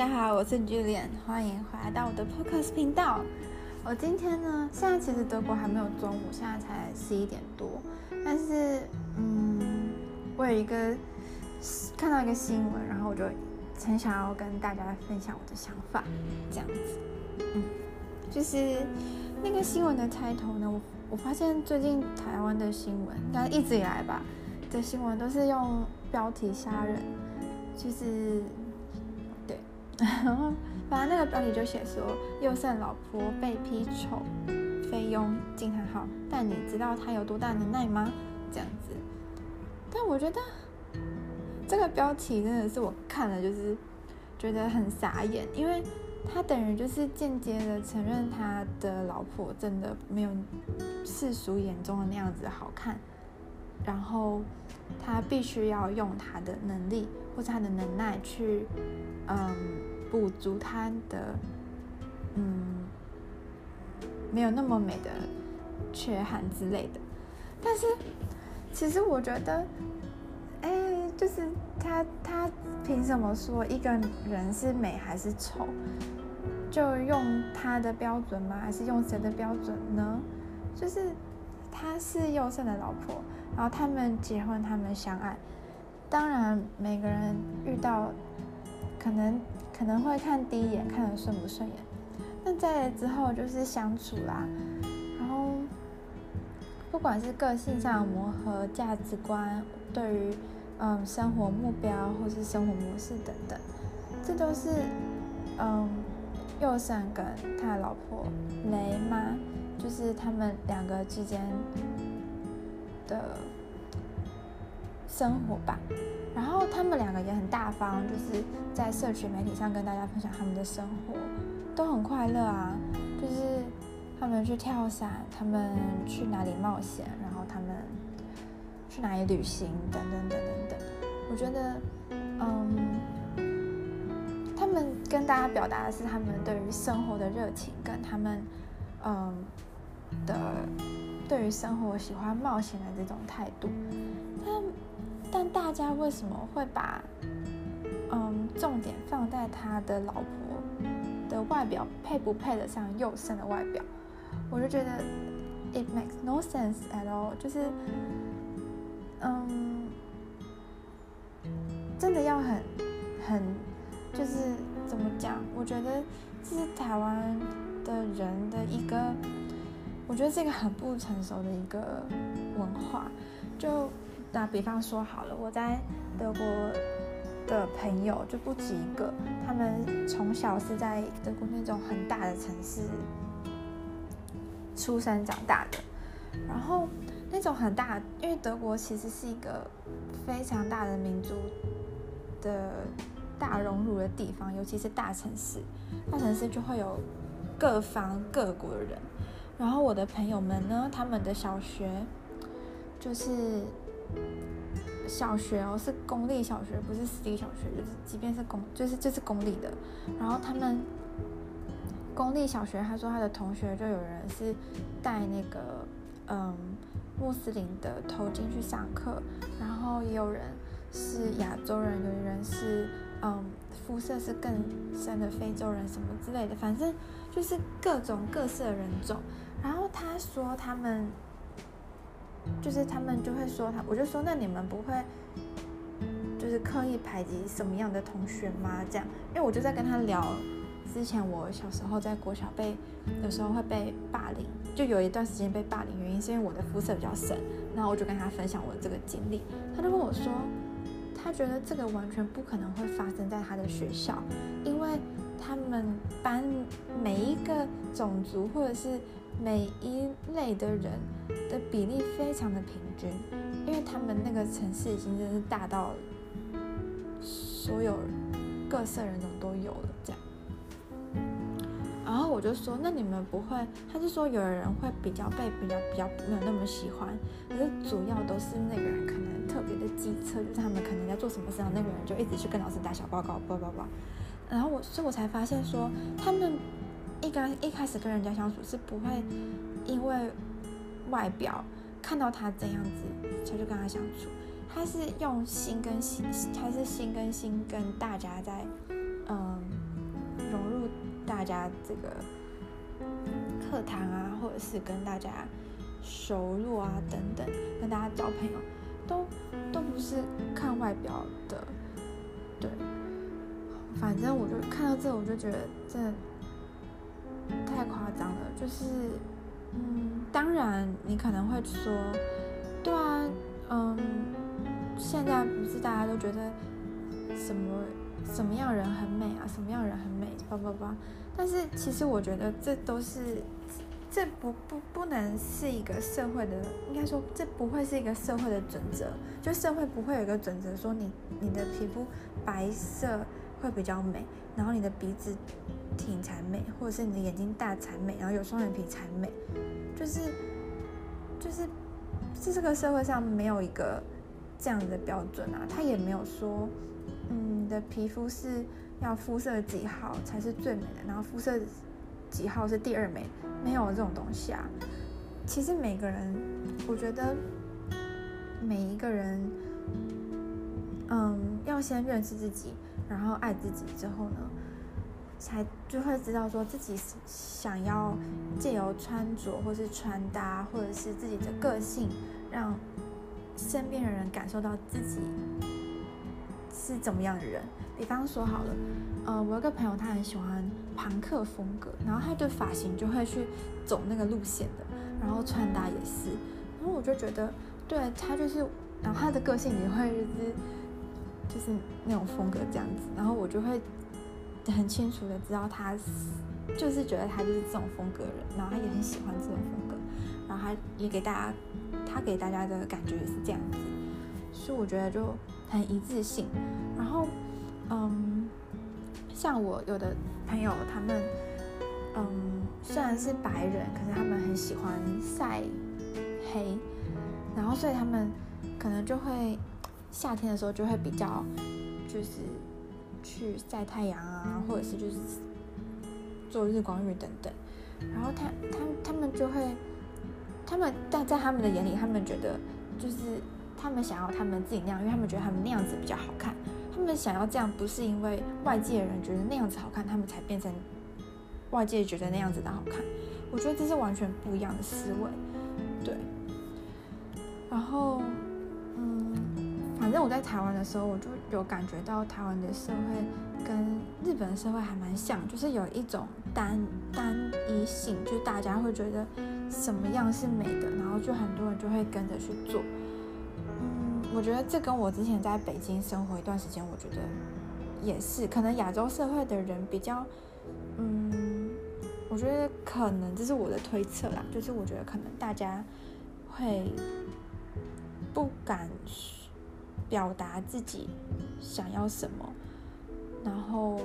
大家好，我是 Julian，欢迎回来到我的 Podcast 频道。我今天呢，现在其实德国还没有中午，现在才十一点多。但是，嗯，我有一个看到一个新闻，然后我就很想要跟大家分享我的想法，这样子。嗯，就是那个新闻的开头呢，我我发现最近台湾的新闻，应该一直以来吧，的新闻都是用标题杀人，就是。然后，反正那个标题就写说，又胜老婆被批丑菲佣惊叹号，但你知道他有多大能耐吗？这样子。但我觉得这个标题真的是我看了就是觉得很傻眼，因为他等于就是间接的承认他的老婆真的没有世俗眼中的那样子好看，然后他必须要用他的能力或者他的能耐去，嗯。补足他的，嗯，没有那么美的缺憾之类的。但是，其实我觉得，哎，就是他他凭什么说一个人是美还是丑？就用他的标准吗？还是用谁的标准呢？就是他是佑胜的老婆，然后他们结婚，他们相爱。当然，每个人遇到可能。可能会看第一眼看得顺不顺眼，那再之后就是相处啦，然后不管是个性上磨合、价值观、对于嗯生活目标或是生活模式等等，这都是嗯佑胜跟他的老婆雷妈，就是他们两个之间的生活吧。然后他们两个也很大方，就是在社群媒体上跟大家分享他们的生活，都很快乐啊。就是他们去跳伞，他们去哪里冒险，然后他们去哪里旅行，等等等等等。我觉得，嗯，他们跟大家表达的是他们对于生活的热情，跟他们，嗯的对于生活喜欢冒险的这种态度。他。但大家为什么会把嗯重点放在他的老婆的外表配不配得上佑胜的外表？我就觉得 it makes no sense at all。就是嗯，真的要很很就是怎么讲？我觉得这是台湾的人的一个，我觉得这个很不成熟的一个文化，就。打比方说好了，我在德国的朋友就不止一个，他们从小是在德国那种很大的城市出生长大的，然后那种很大，因为德国其实是一个非常大的民族的大熔炉的地方，尤其是大城市，大城市就会有各方各国的人，然后我的朋友们呢，他们的小学就是。小学哦，是公立小学，不是私立小学，就是即便是公，就是、就是公立的。然后他们公立小学，他说他的同学就有人是戴那个嗯穆斯林的头巾去上课，然后也有人是亚洲人，有人是嗯肤色是更深的非洲人什么之类的，反正就是各种各色人种。然后他说他们。就是他们就会说他，我就说那你们不会就是刻意排挤什么样的同学吗？这样，因为我就在跟他聊，之前我小时候在国小被有时候会被霸凌，就有一段时间被霸凌，原因是因为我的肤色比较深，然后我就跟他分享我的这个经历，他就跟我说，他觉得这个完全不可能会发生在他的学校，因为他们班每一个种族或者是。每一类的人的比例非常的平均，因为他们那个城市已经真是大到所有各色人种都有了这样。然后我就说，那你们不会？他就说，有的人会比较被比较比较没有那么喜欢，可是主要都是那个人可能特别的机车，就是他们可能在做什么事，那个人就一直去跟老师打小报告，叭叭叭。然后我，所以我才发现说他们。一刚一开始跟人家相处是不会因为外表看到他这样子才去跟他相处，他是用心跟心，他是心跟心跟大家在嗯融入大家这个课堂啊，或者是跟大家熟络啊等等，跟大家交朋友，都都不是看外表的，对。反正我就看到这，我就觉得真的。就是，嗯，当然你可能会说，对啊，嗯，现在不是大家都觉得什么什么样人很美啊，什么样人很美，叭叭叭。但是其实我觉得这都是，这不不不能是一个社会的，应该说这不会是一个社会的准则。就社会不会有一个准则说你你的皮肤白色。会比较美，然后你的鼻子挺才美，或者是你的眼睛大才美，然后有双眼皮才美，就是就是是这个社会上没有一个这样的标准啊，他也没有说，嗯，你的皮肤是要肤色几号才是最美的，然后肤色几号是第二美，没有这种东西啊。其实每个人，我觉得每一个人，嗯，要先认识自己。然后爱自己之后呢，才就会知道说自己想要借由穿着或是穿搭，或者是自己的个性，让身边的人感受到自己是怎么样的人。比方说好了，呃，我有个朋友他很喜欢庞克风格，然后他对发型就会去走那个路线的，然后穿搭也是，然后我就觉得，对，他就是，然后他的个性也会就是。就是那种风格这样子，然后我就会很清楚的知道他，就是觉得他就是这种风格人，然后他也很喜欢这种风格，然后他也给大家，他给大家的感觉也是这样子，所以我觉得就很一致性。然后，嗯，像我有的朋友，他们，嗯，虽然是白人，可是他们很喜欢晒黑，然后所以他们可能就会。夏天的时候就会比较，就是去晒太阳啊，或者是就是做日光浴等等。然后他他他们就会，他们但在他们的眼里，他们觉得就是他们想要他们自己那样，因为他们觉得他们那样子比较好看。他们想要这样，不是因为外界的人觉得那样子好看，他们才变成外界觉得那样子的好看。我觉得这是完全不一样的思维，对。然后。反正我在台湾的时候，我就有感觉到台湾的社会跟日本的社会还蛮像，就是有一种单单一性，就是大家会觉得什么样是美的，然后就很多人就会跟着去做。嗯，我觉得这跟我之前在北京生活一段时间，我觉得也是，可能亚洲社会的人比较，嗯，我觉得可能这是我的推测啦，就是我觉得可能大家会不敢。表达自己想要什么，然后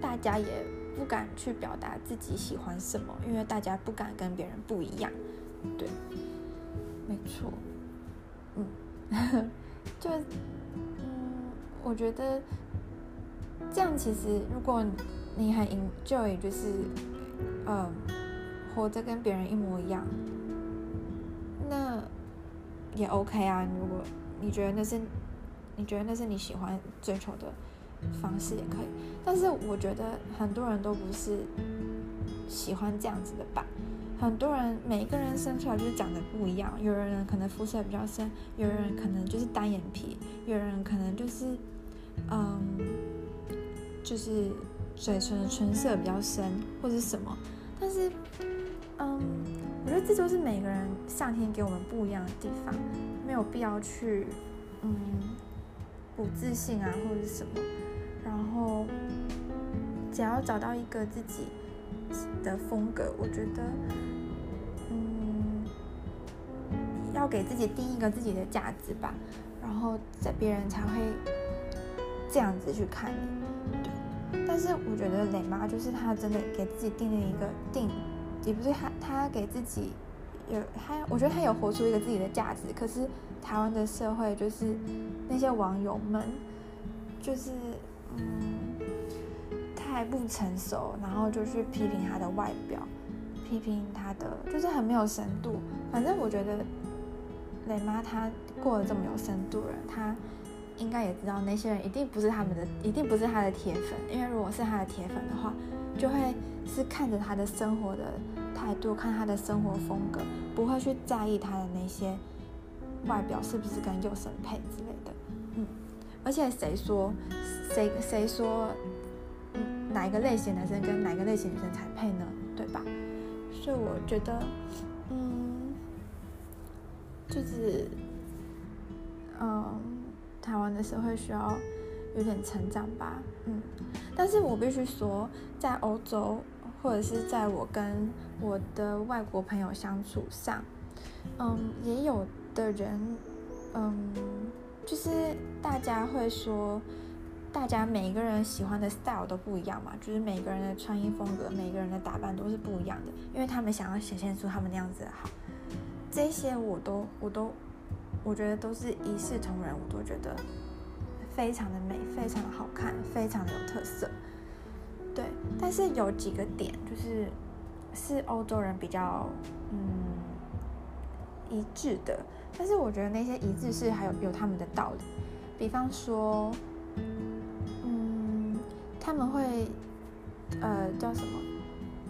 大家也不敢去表达自己喜欢什么，因为大家不敢跟别人不一样。对，没错，嗯，就嗯，我觉得这样其实，如果你很 enjoy，就是嗯，活着跟别人一模一样，那也 OK 啊。如果你觉得那是，你觉得那是你喜欢追求的方式也可以，但是我觉得很多人都不是喜欢这样子的吧。很多人每一个人生出来就是长得不一样，有的人可能肤色比较深，有的人可能就是单眼皮，有的人可能就是嗯，就是嘴唇唇色比较深或者什么。但是嗯，我觉得这就是每个人上天给我们不一样的地方。没有必要去，嗯，不自信啊，或者什么，然后只要找到一个自己的风格，我觉得，嗯，要给自己定一个自己的价值吧，然后在别人才会这样子去看你，对。但是我觉得磊妈就是她真的给自己定了一个定，也不是她，她给自己。有他，我觉得他有活出一个自己的价值。可是台湾的社会就是那些网友们，就是嗯，太不成熟，然后就去批评他的外表，批评他的就是很没有深度。反正我觉得磊妈她过得这么有深度了，她应该也知道那些人一定不是他们的，一定不是他的铁粉，因为如果是他的铁粉的话，就会是看着他的生活的态度，看他的生活风格，不会去在意他的那些外表是不是跟右神配之类的。嗯，而且谁说谁谁说，哪一个类型男生跟哪一个类型女生才配呢？对吧？所以我觉得，嗯，就是，嗯，台湾的社会需要有点成长吧。嗯，但是我必须说，在欧洲或者是在我跟我的外国朋友相处上，嗯，也有的人，嗯，就是大家会说。大家每一个人喜欢的 style 都不一样嘛，就是每个人的穿衣风格，每个人的打扮都是不一样的，因为他们想要显现出他们那样子的好。这些我都，我都，我觉得都是一视同仁，我都觉得非常的美，非常的好看，非常的有特色。对，但是有几个点就是是欧洲人比较嗯一致的，但是我觉得那些一致是还有有他们的道理，比方说嗯。他们会，呃，叫什么？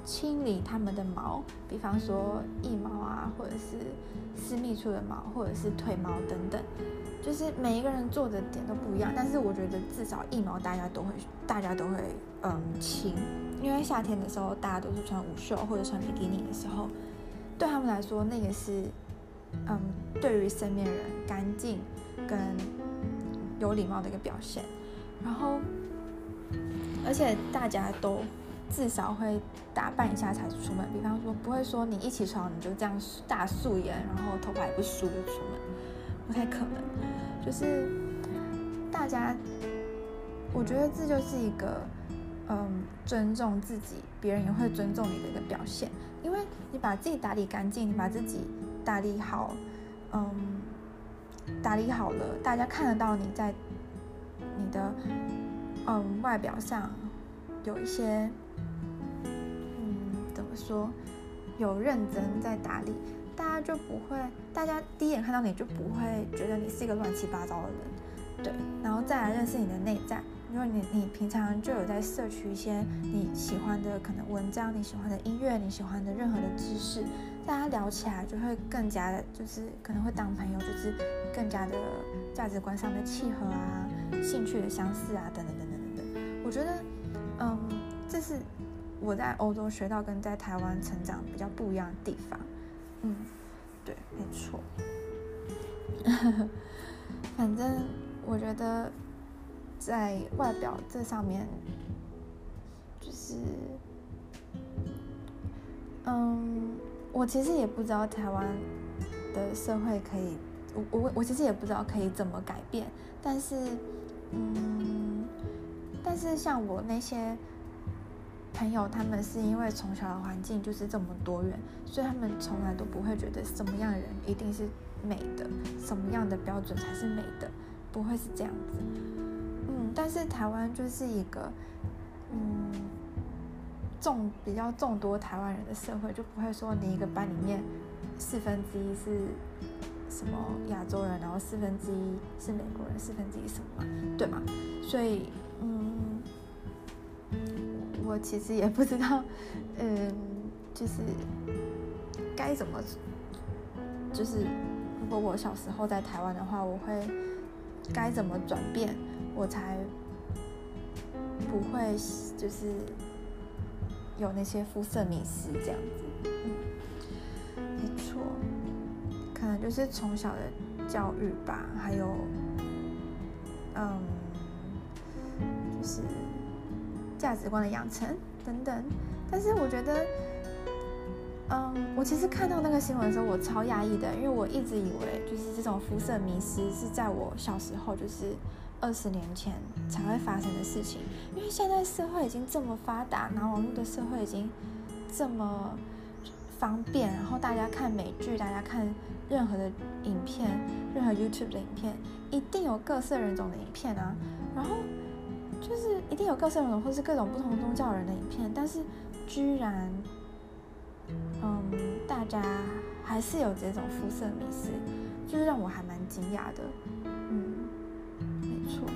清理他们的毛，比方说腋毛啊，或者是私密处的毛，或者是腿毛等等。就是每一个人做的点都不一样，但是我觉得至少腋毛大家都会，大家都会，嗯，清。因为夏天的时候大家都是穿无袖或者穿比基尼的时候，对他们来说那个是，嗯，对于身边人干净跟有礼貌的一个表现。然后。而且大家都至少会打扮一下才出门，比方说不会说你一起床你就这样大素颜，然后头发也不梳就出门，不太可能。就是大家，我觉得这就是一个嗯尊重自己，别人也会尊重你的一个表现。因为你把自己打理干净，你把自己打理好，嗯，打理好了，大家看得到你在你的。嗯，外表上有一些，嗯，怎么说，有认真在打理，就不会，大家第一眼看到你就不会觉得你是一个乱七八糟的人，对，然后再来认识你的内在，因为你你平常就有在摄取一些你喜欢的可能文章，你喜欢的音乐，你喜欢的任何的知识，大家聊起来就会更加的，就是可能会当朋友，就是更加的价值观上的契合啊，兴趣的相似啊等等，等等等等。我觉得，嗯，这是我在欧洲学到跟在台湾成长比较不一样的地方。嗯，对，没错。反正我觉得在外表这上面，就是，嗯，我其实也不知道台湾的社会可以，我我我其实也不知道可以怎么改变，但是，嗯。但是像我那些朋友，他们是因为从小的环境就是这么多元，所以他们从来都不会觉得什么样的人一定是美的，什么样的标准才是美的，不会是这样子。嗯，但是台湾就是一个嗯众比较众多台湾人的社会，就不会说你一个班里面四分之一是什么亚洲人，然后四分之一是美国人，四分之一什么，对吗？所以。嗯，我其实也不知道，嗯，就是该怎么，就是如果我小时候在台湾的话，我会该怎么转变，我才不会就是有那些肤色迷失这样子。嗯，没错，可能就是从小的教育吧，还有，嗯。就是价值观的养成等等，但是我觉得，嗯，我其实看到那个新闻的时候，我超压抑的，因为我一直以为就是这种肤色迷失是在我小时候，就是二十年前才会发生的事情。因为现在社会已经这么发达，然后网络的社会已经这么方便，然后大家看美剧，大家看任何的影片，任何 YouTube 的影片，一定有各色人种的影片啊，然后。就是一定有各色人种，或是各种不同宗教人的影片，但是居然，嗯，大家还是有这种肤色迷思，就是让我还蛮惊讶的，嗯，没错，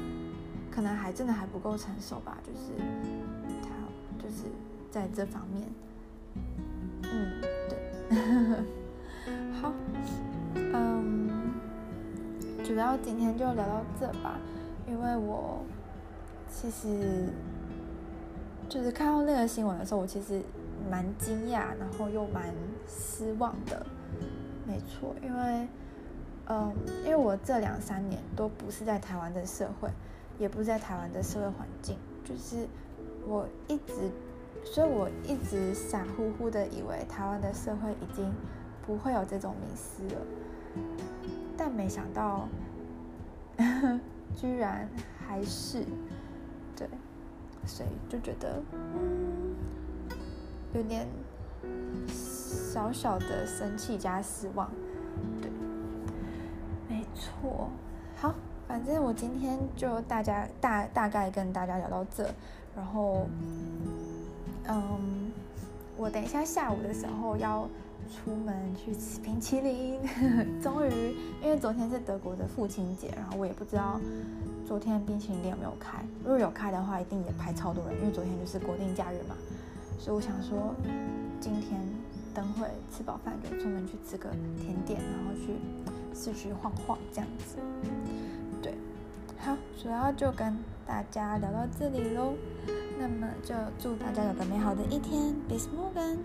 可能还真的还不够成熟吧，就是他就是在这方面，嗯，对，好，嗯，主要今天就聊到这吧，因为我其实就是看到那个新闻的时候，我其实蛮惊讶，然后又蛮失望的，没错，因为。嗯，因为我这两三年都不是在台湾的社会，也不是在台湾的社会环境，就是我一直，所以我一直傻乎乎的以为台湾的社会已经不会有这种迷思了，但没想到，居然还是，所以就觉得，嗯，有点小小的生气加失望，对。没错，好，反正我今天就大家大大概跟大家聊到这，然后，嗯，我等一下下午的时候要出门去吃冰淇淋，终于，因为昨天是德国的父亲节，然后我也不知道昨天冰淇淋店有没有开，如果有开的话，一定也排超多人，因为昨天就是国定假日嘛，所以我想说，今天等会吃饱饭就出门去吃个甜点，然后去。市区晃晃这样子，对，好，主要就跟大家聊到这里喽。那么就祝大家有个美好的一天，Bis morgen。